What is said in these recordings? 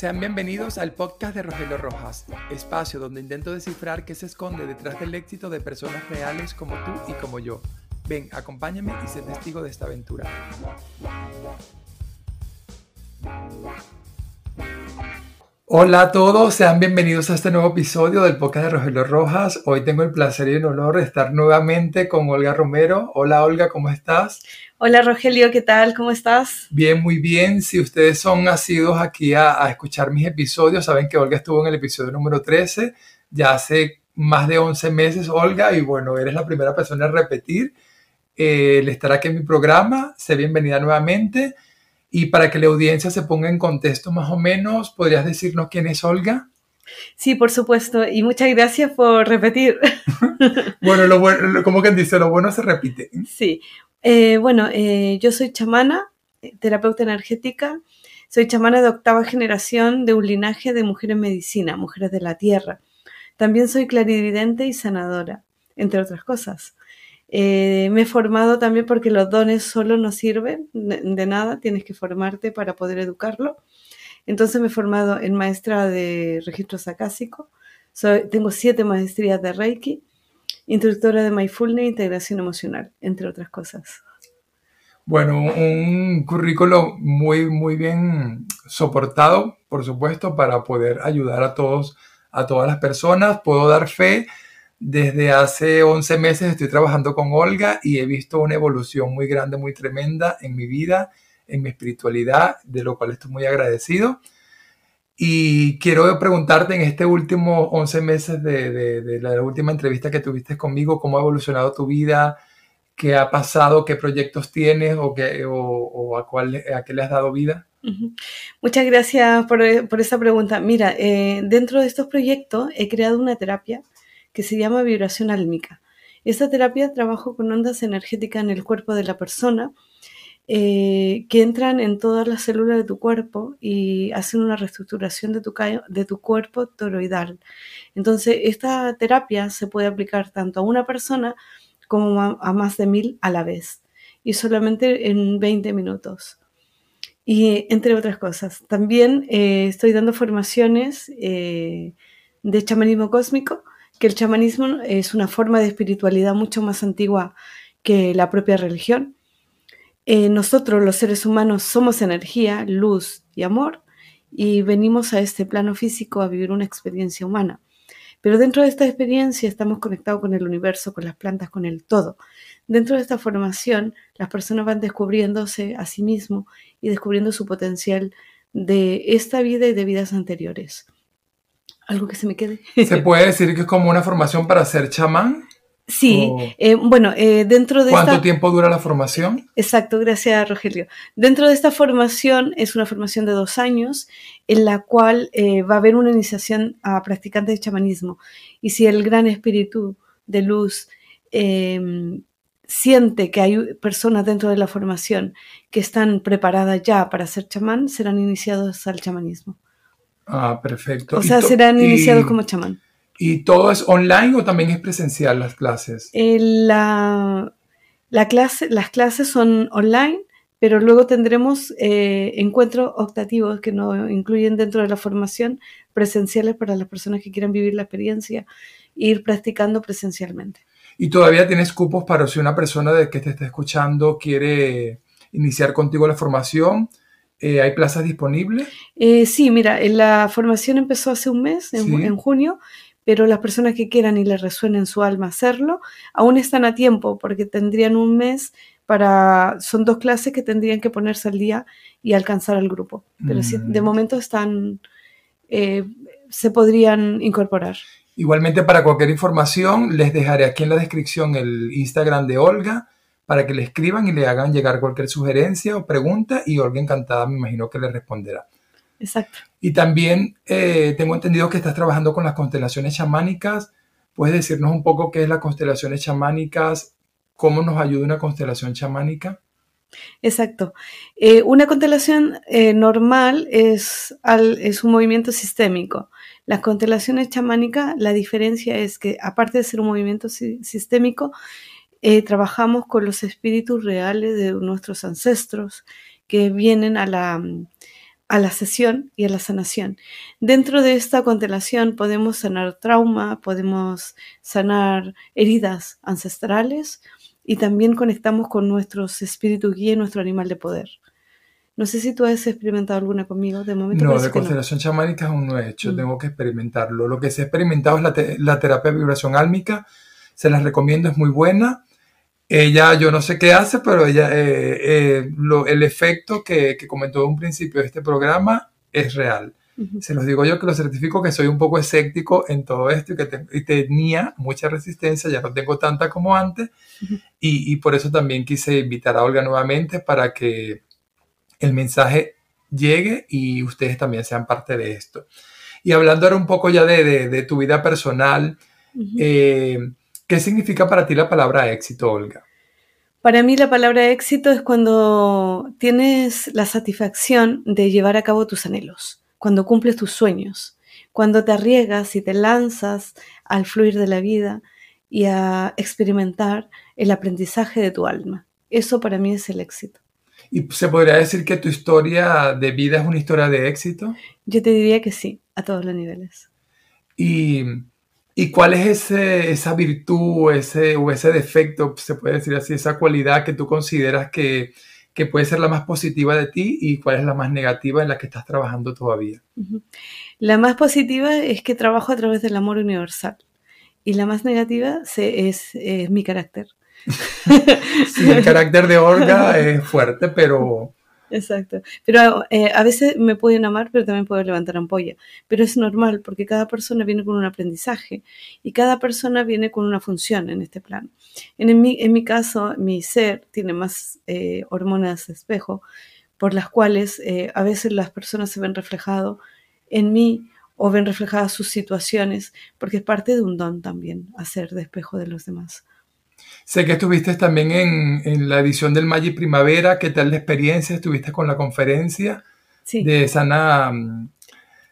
Sean bienvenidos al podcast de Rogelio Rojas, espacio donde intento descifrar qué se esconde detrás del éxito de personas reales como tú y como yo. Ven, acompáñame y sé testigo de esta aventura. Hola a todos, sean bienvenidos a este nuevo episodio del podcast de Rogelio Rojas. Hoy tengo el placer y el honor de estar nuevamente con Olga Romero. Hola Olga, ¿cómo estás? Hola Rogelio, ¿qué tal? ¿Cómo estás? Bien, muy bien. Si ustedes son nacidos aquí a, escuchar mis episodios, saben que Olga estuvo en el episodio número 13, ya hace más de 11 meses, Olga, y bueno, eres la primera persona a repetir eh, el estar aquí en mi programa. Sé bienvenida nuevamente. Y para que la audiencia se ponga en contexto más o menos, ¿podrías decirnos quién es Olga? Sí, por supuesto. Y muchas gracias por repetir. bueno, lo bueno, como quien dice, lo bueno se repite. Sí. Eh, bueno, eh, yo soy chamana, terapeuta energética. Soy chamana de octava generación de un linaje de mujeres medicina, mujeres de la tierra. También soy clarividente y sanadora, entre otras cosas. Eh, me he formado también porque los dones solo no sirven de, nada, tienes que formarte para poder educarlo. Entonces me he formado en maestra de registro sacásico, soy, tengo siete maestrías de Reiki, instructora de Mindfulness e integración emocional, entre otras cosas. Bueno, un currículo muy, muy bien soportado, por supuesto, para poder ayudar a todos, a todas las personas. Puedo dar fe desde hace 11 meses estoy trabajando con Olga y he visto una evolución muy grande, muy tremenda en mi vida, en mi espiritualidad, de lo cual estoy muy agradecido. Y quiero preguntarte en este último 11 meses de, la última entrevista que tuviste conmigo, cómo ha evolucionado tu vida, qué ha pasado, qué proyectos tienes o, qué, o, a, cuál, a qué le has dado vida. Muchas gracias por, esa pregunta. Mira, eh, dentro de estos proyectos he creado una terapia que se llama vibración álmica. Esta terapia trabaja con ondas energéticas en el cuerpo de la persona eh, que entran en todas las células de tu cuerpo y hacen una reestructuración de tu, cuerpo toroidal. Entonces, esta terapia se puede aplicar tanto a una persona como a, más de mil a la vez y solamente en 20 minutos. Y entre otras cosas, también eh, estoy dando formaciones eh, de chamanismo cósmico que el chamanismo es una forma de espiritualidad mucho más antigua que la propia religión. Eh, nosotros, los seres humanos, somos energía, luz y amor y venimos a este plano físico a vivir una experiencia humana. Pero dentro de esta experiencia estamos conectados con el universo, con las plantas, con el todo. Dentro de esta formación, las personas van descubriéndose a sí mismos y descubriendo su potencial de esta vida y de vidas anteriores algo que se me quede. ¿Se puede decir que es como una formación para ser chamán? Sí, eh, bueno, eh, dentro de... ¿Cuánto tiempo dura la formación? Exacto, gracias Rogelio. Dentro de esta formación es una formación de dos años en la cual eh, va a haber una iniciación a practicantes de chamanismo. Y si el gran espíritu de luz em, siente que hay personas dentro de la formación que están preparadas ya para ser chamán, serán iniciados al chamanismo. Ah, perfecto. O sea, serán iniciados como chamán. ¿Y todo es online o también es presencial las clases? Eh, la, clase, las clases son online, pero luego tendremos eh, encuentros optativos que no incluyen dentro de la formación presenciales para las personas que quieran vivir la experiencia e ir practicando presencialmente. ¿Y todavía tienes cupos para si una persona de que te está escuchando quiere iniciar contigo la formación? Eh, ¿Hay plazas disponibles? Eh, sí, mira, la formación empezó hace un mes, en, junio, pero las personas que quieran y les resuene en su alma hacerlo, aún están a tiempo porque tendrían un mes para, son dos clases que tendrían que ponerse al día y alcanzar al grupo. Pero sí, de mm. momento están, eh, se podrían incorporar. Igualmente, para cualquier información, les dejaré aquí en la descripción el Instagram de Olga para que le escriban y le hagan llegar cualquier sugerencia o pregunta y Olga encantada me imagino que le responderá. Exacto. Y también eh, tengo entendido que estás trabajando con las constelaciones chamánicas. ¿Puedes decirnos un poco qué es las constelaciones chamánicas? ¿Cómo nos ayuda una constelación chamánica? Exacto. Eh, una constelación eh, normal es, es un movimiento sistémico. Las constelaciones chamánicas, la diferencia es que aparte de ser un movimiento sistémico, eh, trabajamos con los espíritus reales de nuestros ancestros que vienen a la, a la sesión y a la sanación. Dentro de esta constelación podemos sanar trauma, podemos sanar heridas ancestrales y también conectamos con nuestros espíritus guía y nuestro animal de poder. No sé si tú has experimentado alguna conmigo de momento. No, de constelación chamánica aún no he hecho, mm. tengo que experimentarlo. Lo que se ha experimentado es la, la terapia de vibración álmica, se las recomiendo, es muy buena ella, yo no sé qué hace, pero ella, eh, eh, el efecto que, que, comentó en un principio de este programa es real. Se los digo yo que lo certifico que soy un poco escéptico en todo esto y que tenía mucha resistencia, ya no tengo tanta como antes, y, y, por eso también quise invitar a Olga nuevamente para que el mensaje llegue y ustedes también sean parte de esto. Y hablando ahora un poco ya de, de, de tu vida personal, eh, ¿Qué significa para ti la palabra éxito, Olga? Para mí la palabra éxito es cuando tienes la satisfacción de llevar a cabo tus anhelos, cuando cumples tus sueños, cuando te arriesgas y te lanzas al fluir de la vida y a experimentar el aprendizaje de tu alma. Eso para mí es el éxito. ¿Y se podría decir que tu historia de vida es una historia de éxito? Yo te diría que sí, a todos los niveles. Y ¿Y cuál es ese, esa virtud ese, o ese defecto, se puede decir así, esa cualidad que tú consideras que, que, puede ser la más positiva de ti y cuál es la más negativa en la que estás trabajando todavía? La más positiva es que trabajo a través del amor universal y la más negativa es, es mi carácter. sí, el carácter de Olga es fuerte, pero Exacto. Pero eh, a veces me pueden amar, pero también puedo levantar ampolla. Pero es normal porque cada persona viene con un aprendizaje y cada persona viene con una función en este plan. En, mi, en mi caso, mi ser tiene más eh, hormonas de espejo por las cuales eh, a veces las personas se ven reflejado en mí o ven reflejadas sus situaciones porque es parte de un don también hacer de espejo de los demás. Sé que estuviste también en, la edición del Magic Primavera. ¿Qué tal la experiencia? ¿Estuviste con la conferencia de Sana? Mm,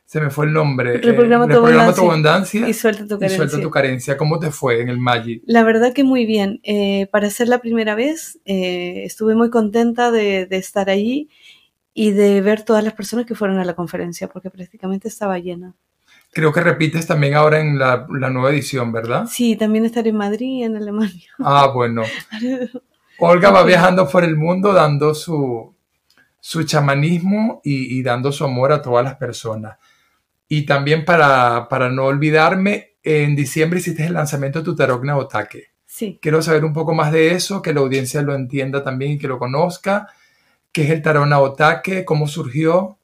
se me fue el nombre. Reprograma, eh, tu, tu, abundancia y suelta tu carencia. suelta tu carencia. ¿Cómo te fue en el Magic? La verdad que muy bien. Eh, para ser la primera vez, eh, estuve muy contenta de, de estar allí y de ver todas las personas que fueron a la conferencia, porque prácticamente estaba llena. Creo que repites también ahora en la, nueva edición, ¿verdad? Sí, también estaré en Madrid y en Alemania. Ah, bueno. Olga va viajando por el mundo dando su, su chamanismo y, dando su amor a todas las personas. Y también para, para no olvidarme, en diciembre hiciste el lanzamiento de tu tarot Naotake. Sí. Quiero saber un poco más de eso, que la audiencia lo entienda también y que lo conozca. ¿Qué es el tarot Naotake? ¿Cómo surgió?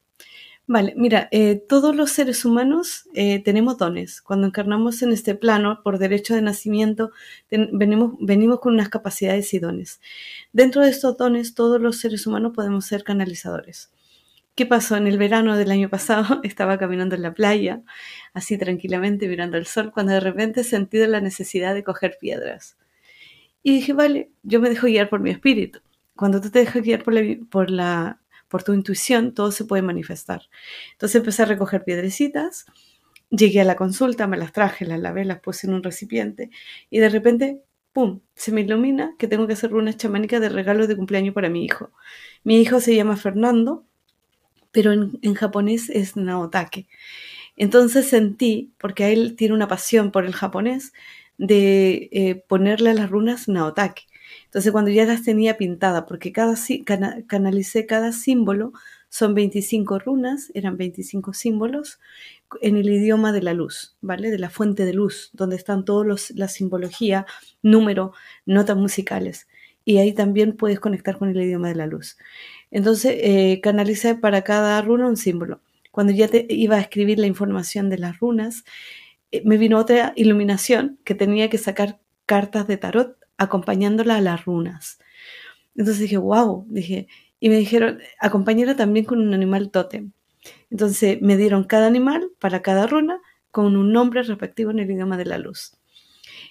Vale, mira, eh, todos los seres humanos eh, tenemos dones. Cuando encarnamos en este plano, por derecho de nacimiento, venimos, venimos con unas capacidades y dones. Dentro de estos dones, todos los seres humanos podemos ser canalizadores. ¿Qué pasó? En el verano del año pasado estaba caminando en la playa, así tranquilamente mirando el sol, cuando de repente sentí la necesidad de coger piedras. Y dije, vale, yo me dejo guiar por mi espíritu. Cuando tú te dejas guiar por la, por la por tu intuición, todo se puede manifestar. Entonces empecé a recoger piedrecitas, llegué a la consulta, me las traje, las lavé, las puse en un recipiente y de repente, ¡pum!, se me ilumina que tengo que hacer unas chamánicas de regalo de cumpleaños para mi hijo. Mi hijo se llama Fernando, pero en, japonés es Naotake. Entonces sentí, porque él tiene una pasión por el japonés, de eh, ponerle a las runas Naotake. Entonces cuando ya las tenía pintadas, porque cada, canalicé cada símbolo, son 25 runas, eran 25 símbolos en el idioma de la luz, ¿vale? De la fuente de luz, donde están todos la simbología, número, notas musicales. Y ahí también puedes conectar con el idioma de la luz. Entonces, eh, canalicé para cada runa un símbolo. Cuando ya iba a escribir la información de las runas, eh, me vino otra iluminación que tenía que sacar cartas de tarot acompañándola a las runas. Entonces dije, wow, dije, y me dijeron, acompañarla también con un animal tótem. Entonces me dieron cada animal para cada runa con un nombre respectivo en el idioma de la luz.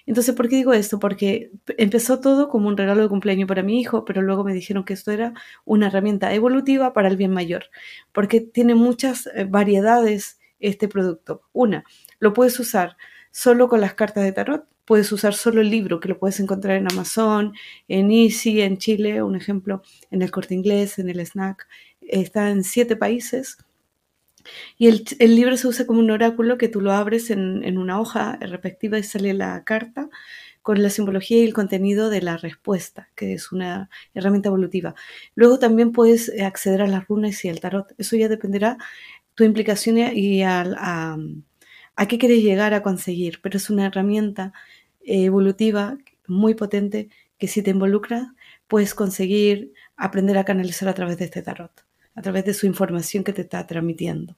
Entonces, ¿por qué digo esto? Porque empezó todo como un regalo de cumpleaños para mi hijo, pero luego me dijeron que esto era una herramienta evolutiva para el bien mayor, porque tiene muchas eh, variedades este producto. Una, lo puedes usar solo con las cartas de tarot, puedes usar solo el libro, que lo puedes encontrar en Amazon, en Easy, en Chile, un ejemplo, en el corte inglés, en el snack. Está en siete países Y el, el, libro se usa como un oráculo que tú lo abres en, en una hoja respectiva y sale la carta con la simbología y el contenido de la respuesta, que es una herramienta evolutiva. Luego también puedes acceder a las runas y al tarot. Eso ya dependerá tu implicación y a, a, a qué quieres llegar a conseguir, pero es una herramienta evolutiva muy potente que si te involucras puedes conseguir aprender a canalizar a través de este tarot, a través de su información que te está transmitiendo.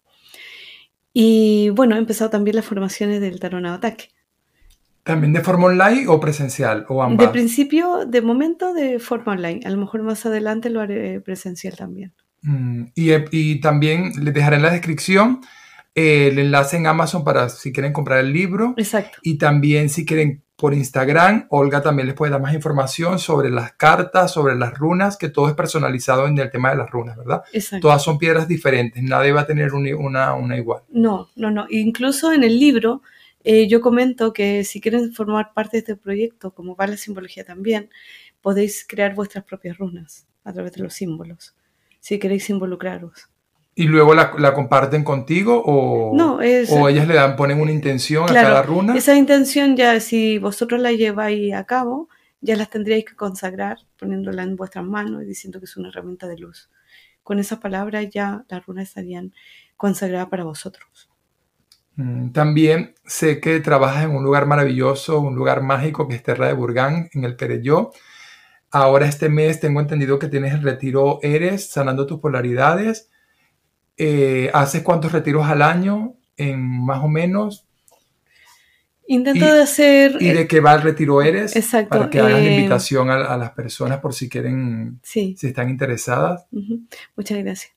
Y bueno, he empezado también las formaciones del tarot ataque ¿También de forma online o presencial o ambas? De principio, de momento, de forma online. A lo mejor más adelante lo haré presencial también. Mm, y, y, también les dejaré en la descripción eh, el enlace en Amazon para si quieren comprar el libro. Exacto. Y también si quieren por Instagram, Olga también les puede dar más información sobre las cartas, sobre las runas, que todo es personalizado en el tema de las runas, ¿verdad? Exacto. Todas son piedras diferentes, nadie va a tener una, una igual. No, no, no. Incluso en el libro eh, yo comento que si quieren formar parte de este proyecto, como va la simbología también, podéis crear vuestras propias runas a través de los símbolos, si queréis involucraros. ¿Y luego la, la comparten contigo o, no, es, o ellas le dan, ponen una intención claro, a cada runa? Esa intención ya, si vosotros la lleváis a cabo, ya las tendríais que consagrar poniéndola en vuestras manos y diciendo que es una herramienta de luz. Con esas palabras ya las runas estarían consagradas para vosotros. Mm, también sé que trabajas en un lugar maravilloso, un lugar mágico que es Terra de Burgán, en el Perelló. Ahora este mes tengo entendido que tienes el retiro Eres, sanando tus polaridades. Eh, ¿Haces cuántos retiros al año? En más o menos. Intento y, de hacer... ¿Y de qué va el retiro Eres? Exacto. Para que hagas eh, la invitación a, a, las personas por si quieren, sí. si están interesadas. Uh -huh. Muchas gracias.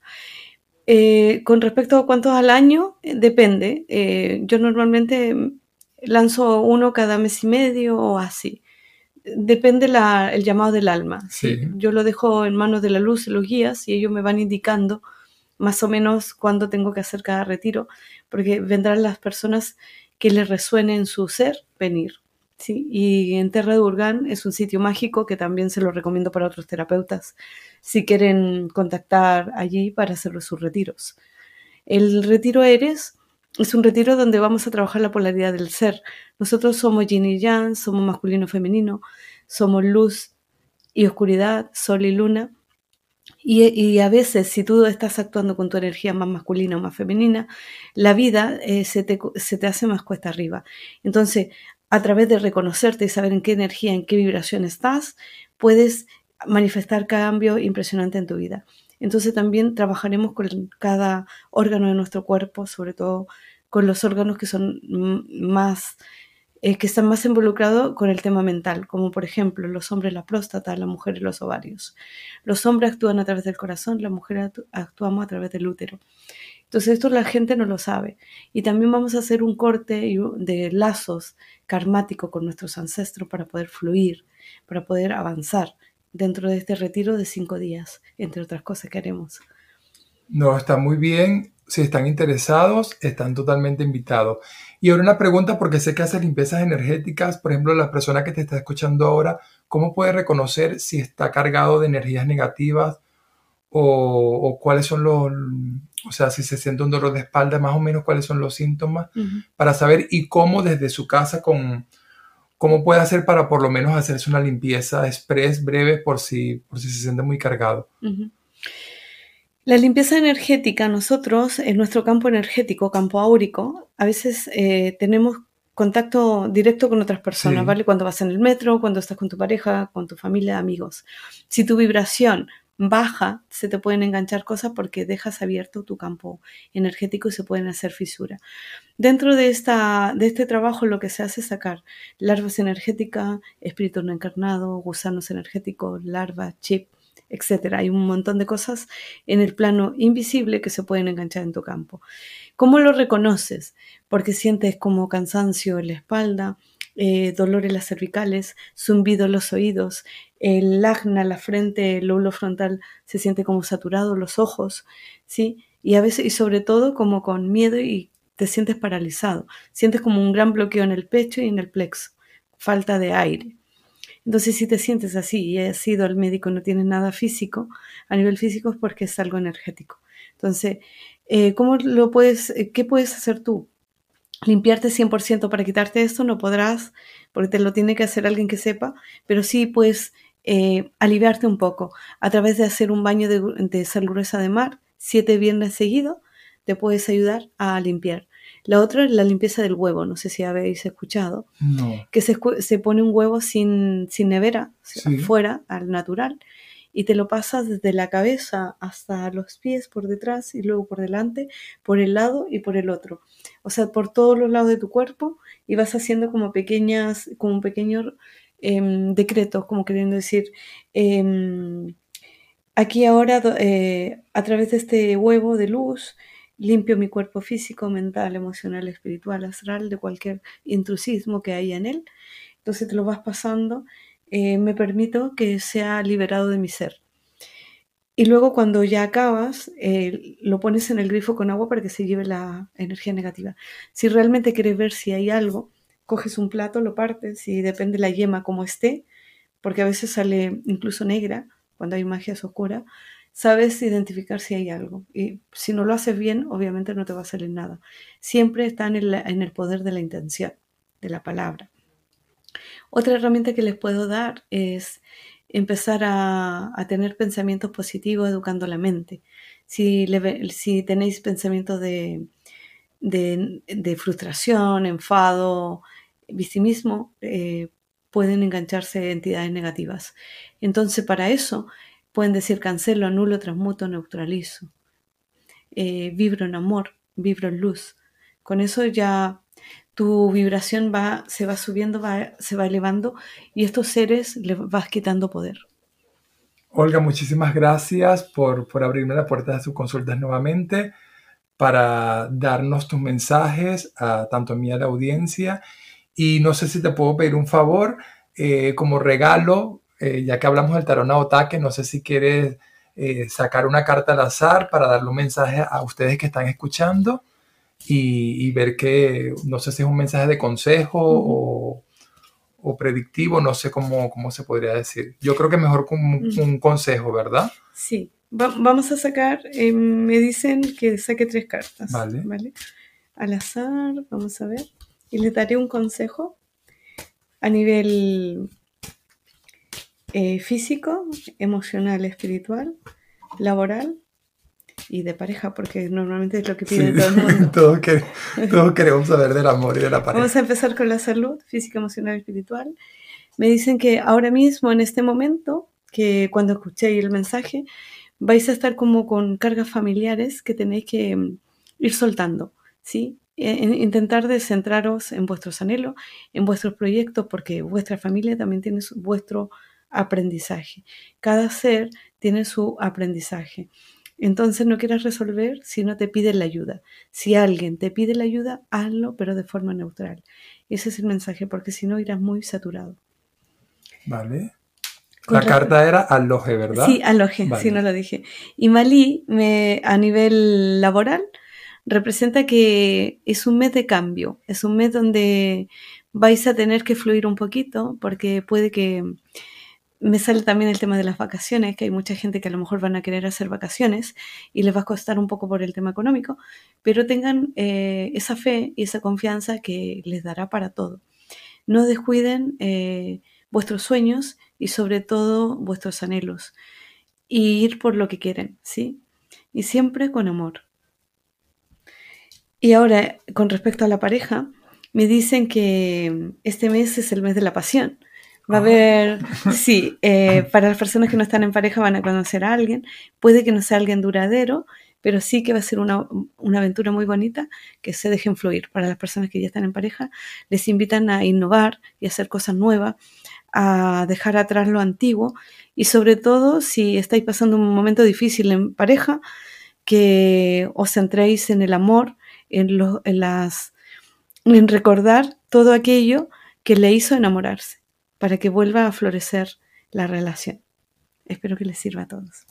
Eh, con respecto a cuántos al año, eh, depende. Eh, yo normalmente lanzo uno cada mes y medio o así. Depende la, el llamado del alma. Sí. Yo lo dejo en manos de la luz, los guías, y ellos me van indicando más o menos cuándo tengo que hacer cada retiro, porque vendrán las personas que les resuene en su ser venir. ¿sí? Y en Terra de Urgán es un sitio mágico que también se lo recomiendo para otros terapeutas si quieren contactar allí para hacer sus retiros. El retiro Eres es un retiro donde vamos a trabajar la polaridad del ser. Nosotros somos yin y yang, somos masculino y femenino, somos luz y oscuridad, sol y luna. Y, a veces, si tú estás actuando con tu energía más masculina o más femenina, la vida eh, se, te, se, te, hace más cuesta arriba. Entonces, a través de reconocerte y saber en qué energía, en qué vibración estás, puedes manifestar cambio impresionante en tu vida. Entonces también trabajaremos con cada órgano de nuestro cuerpo, sobre todo con los órganos que son más eh, que están más involucrados con el tema mental, como por ejemplo los hombres la próstata, las mujeres los ovarios. Los hombres actúan a través del corazón, las mujeres actuamos a través del útero. Entonces esto la gente no lo sabe. Y también vamos a hacer un corte de lazos karmáticos con nuestros ancestros para poder fluir, para poder avanzar dentro de este retiro de cinco días, entre otras cosas que haremos. No, está muy bien. Si están interesados, están totalmente invitados. Y ahora una pregunta, porque sé que haces limpiezas energéticas, por ejemplo, la persona que te está escuchando ahora, ¿cómo puede reconocer si está cargado de energías negativas o, o cuáles son los, o sea, si se siente un dolor de espalda, más o menos cuáles son los síntomas, uh -huh. para saber y cómo desde su casa con, ¿Cómo puede hacer para por lo menos hacerse una limpieza express breve por si, por si se siente muy cargado? Uh -huh. La limpieza energética, nosotros en nuestro campo energético, campo áurico, a veces eh, tenemos contacto directo con otras personas, Sí. ¿vale? Cuando vas en el metro, cuando estás con tu pareja, con tu familia, amigos. Si tu vibración baja, se te pueden enganchar cosas porque dejas abierto tu campo energético y se pueden hacer fisuras. Dentro de, esta, de este trabajo lo que se hace es sacar larvas energéticas, espíritus no encarnados, gusanos energéticos, larvas, chip, etc. Hay un montón de cosas en el plano invisible que se pueden enganchar en tu campo. ¿Cómo lo reconoces? Porque sientes como cansancio en la espalda, eh, dolor en las cervicales, zumbido en los oídos, el acna, la frente, el lóbulo frontal se siente como saturado, los ojos, ¿sí? Y a veces, y sobre todo, como con miedo y te sientes paralizado. Sientes como un gran bloqueo en el pecho y en el plexo, falta de aire. Entonces, si te sientes así y has ido al médico no tienes nada físico, a nivel físico es porque es algo energético. Entonces, eh, ¿cómo lo puedes, eh, qué puedes hacer tú? Limpiarte 100% para quitarte esto no podrás, porque te lo tiene que hacer alguien que sepa, pero sí puedes eh, aliviarte un poco a través de hacer un baño de, de sal gruesa de mar siete viernes seguidos, te puedes ayudar a limpiar. La otra es la limpieza del huevo, no sé si habéis escuchado, que se, se, pone un huevo sin, sin nevera, fuera, al natural, y te lo pasas desde la cabeza hasta los pies por detrás y luego por delante, por el lado y por el otro. O sea, por todos los lados de tu cuerpo y vas haciendo como pequeñas, como pequeños em, decretos, como queriendo decir, em, aquí ahora eh, a través de este huevo de luz, limpio mi cuerpo físico, mental, emocional, espiritual, astral, de cualquier intrusismo que haya en él. Entonces te lo vas pasando eh, me permito que sea liberado de mi ser. Y luego cuando ya acabas, eh, lo pones en el grifo con agua para que se lleve la energía negativa. Si realmente quieres ver si hay algo, coges un plato, lo partes y depende la yema como esté, porque a veces sale incluso negra cuando hay magia oscura, sabes identificar si hay algo. Y si no lo haces bien, obviamente no te va a salir nada. Siempre está en el poder de la intención, de la palabra. Otra herramienta que les puedo dar es empezar a, tener pensamientos positivos educando la mente. Si, si tenéis pensamientos de, de, frustración, enfado, victimismo, eh, pueden engancharse entidades negativas. Entonces, para eso, pueden decir cancelo, anulo, transmuto, neutralizo. Eh, vibro en amor, vibro en luz. Con eso ya tu vibración va, se va subiendo, va, se va elevando y estos seres les vas quitando poder. Olga, muchísimas gracias por, por abrirme la puerta de sus consultas nuevamente para darnos tus mensajes a tanto a mí a la audiencia. Y no sé si te puedo pedir un favor eh, como regalo, eh, ya que hablamos del tarot Otaque, no sé si quieres eh, sacar una carta al azar para darle un mensaje a ustedes que están escuchando y, ver que, no sé si es un mensaje de consejo o, predictivo, no sé cómo, cómo se podría decir. Yo creo que mejor con un, consejo, ¿verdad? Sí. vamos a sacar, eh, me dicen que saque tres cartas. Vale. ¿vale? Al azar, vamos a ver. Y le daré un consejo a nivel eh, físico, emocional, espiritual, laboral y de pareja, porque normalmente es lo que pide todo el mundo. todos, queremos saber del amor y de la pareja. Vamos a empezar con la salud física, emocional espiritual. Me dicen que ahora mismo, en este momento, que cuando escuchéis el mensaje, vais a estar como con cargas familiares que tenéis que mm, ir soltando, ¿sí? E, intentar descentraros en vuestros anhelos, en vuestros proyectos, porque vuestra familia también tiene vuestro aprendizaje. Cada ser tiene su aprendizaje. Entonces no quieras resolver si no te piden la ayuda. Si alguien te pide la ayuda, hazlo, pero de forma neutral. Ese es el mensaje, porque si no irás muy saturado. Vale. La carta era aloje, ¿verdad? Sí, aloje, sí, no lo dije. Y Malí, me, a nivel laboral, representa que es un mes de cambio, es un mes donde vais a tener que fluir un poquito, porque puede que me sale también el tema de las vacaciones, que hay mucha gente que a lo mejor van a querer hacer vacaciones y les va a costar un poco por el tema económico, pero tengan eh, esa fe y esa confianza que les dará para todo. No descuiden eh, vuestros sueños y sobre todo vuestros anhelos y ir por lo que quieren, ¿sí? Y siempre con amor. Y ahora, con respecto a la pareja, me dicen que este mes es el mes de la pasión Va a haber, sí, eh, para las personas que no están en pareja van a conocer a alguien. Puede que no sea alguien duradero, pero sí que va a ser una, aventura muy bonita que se dejen fluir. Para las personas que ya están en pareja, les invitan a innovar y hacer cosas nuevas, a dejar atrás lo antiguo y sobre todo si estáis pasando un momento difícil en pareja, que os centréis en el amor, en, en, las, en recordar todo aquello que le hizo enamorarse para que vuelva a florecer la relación. Espero que les sirva a todos.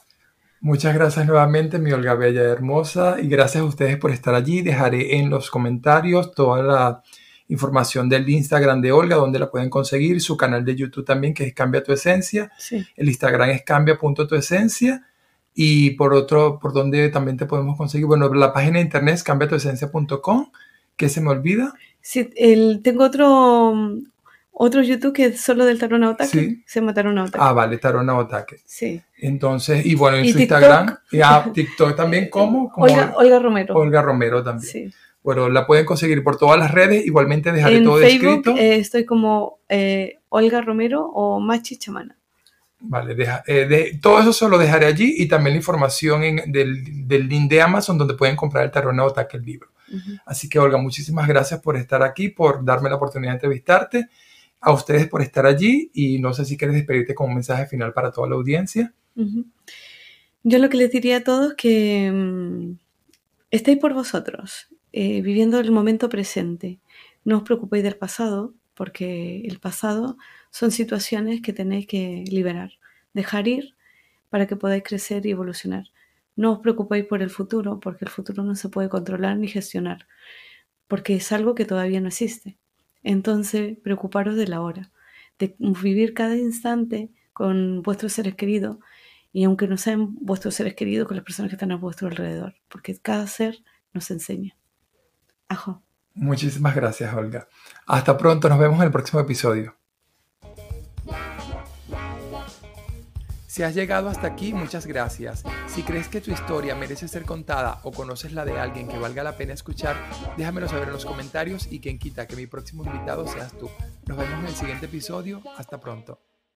Muchas gracias nuevamente, mi Olga Bella Hermosa, y gracias a ustedes por estar allí. Dejaré en los comentarios toda la información del Instagram de Olga, donde la pueden conseguir, su canal de YouTube también, que es Cambia tu Esencia. El Instagram es cambia.tuesencia Y por otro, por donde también te podemos conseguir, bueno, la página de internet es cambiatuesencia.com, que se me olvida. Sí, el, tengo otro, otro YouTube que es solo del Tarona Otake. Se llama Tarona Otake. Ah, vale, Tarona Otake. Sí. Entonces, y bueno, en su Instagram, y a TikTok también, ¿cómo? Olga, Olga, Romero. Olga Romero también. Sí. Bueno, la pueden conseguir por todas las redes, igualmente dejaré todo Facebook, escrito. Eh, estoy como eh, Olga Romero o Machi Chamana. Vale, deja, eh, de, todo eso se lo dejaré allí y también la información en, del, del, link de Amazon donde pueden comprar el Tarot Ataque, el libro. Así que, Olga, muchísimas gracias por estar aquí, por darme la oportunidad de entrevistarte, a ustedes por estar allí y no sé si quieres despedirte con un mensaje final para toda la audiencia. Yo lo que les diría a todos que mm, estéis por vosotros, eh, viviendo el momento presente. No os preocupéis del pasado, porque el pasado son situaciones que tenéis que liberar, dejar ir para que podáis crecer y evolucionar. No os preocupéis por el futuro, porque el futuro no se puede controlar ni gestionar, porque es algo que todavía no existe. Entonces, preocuparos de la hora, de vivir cada instante con vuestros seres queridos y aunque no sean vuestros seres queridos, con las personas que están a vuestro alrededor, porque cada ser nos enseña. Ajo. Muchísimas gracias, Olga. Hasta pronto, nos vemos en el próximo episodio. Si has llegado hasta aquí, muchas gracias. Si crees que tu historia merece ser contada o conoces la de alguien que valga la pena escuchar, déjamelo saber en los comentarios y quien quita que mi próximo invitado seas tú. Nos vemos en el siguiente episodio. Hasta pronto.